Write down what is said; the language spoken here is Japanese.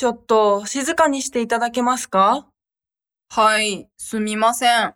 ちょっと静かにしていただけますか？はい、すみません。